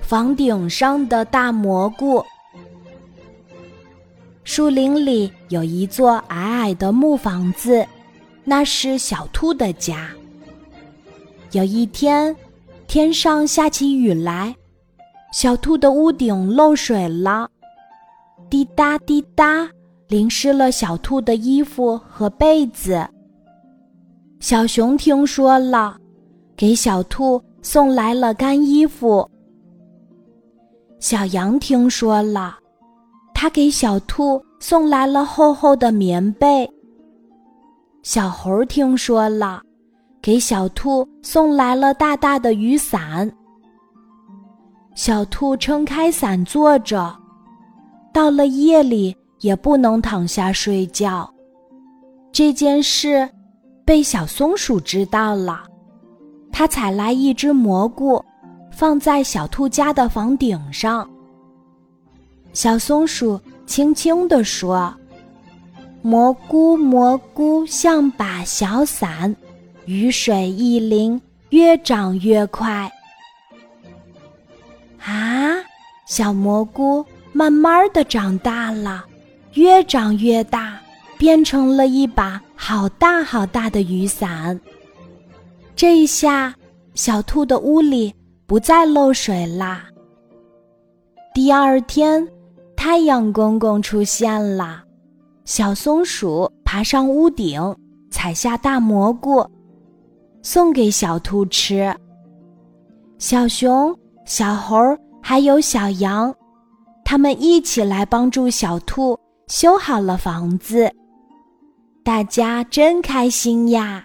房顶上的大蘑菇。树林里有一座矮矮的木房子，那是小兔的家。有一天，天上下起雨来，小兔的屋顶漏水了，滴答滴答，淋湿了小兔的衣服和被子。小熊听说了，给小兔送来了干衣服。小羊听说了，他给小兔送来了厚厚的棉被。小猴听说了。给小兔送来了大大的雨伞。小兔撑开伞坐着，到了夜里也不能躺下睡觉。这件事被小松鼠知道了，它采来一只蘑菇，放在小兔家的房顶上。小松鼠轻轻地说：“蘑菇，蘑菇像把小伞。”雨水一淋，越长越快。啊，小蘑菇慢慢的长大了，越长越大，变成了一把好大好大的雨伞。这一下，小兔的屋里不再漏水啦。第二天，太阳公公出现了，小松鼠爬上屋顶，采下大蘑菇。送给小兔吃。小熊、小猴还有小羊，他们一起来帮助小兔修好了房子，大家真开心呀！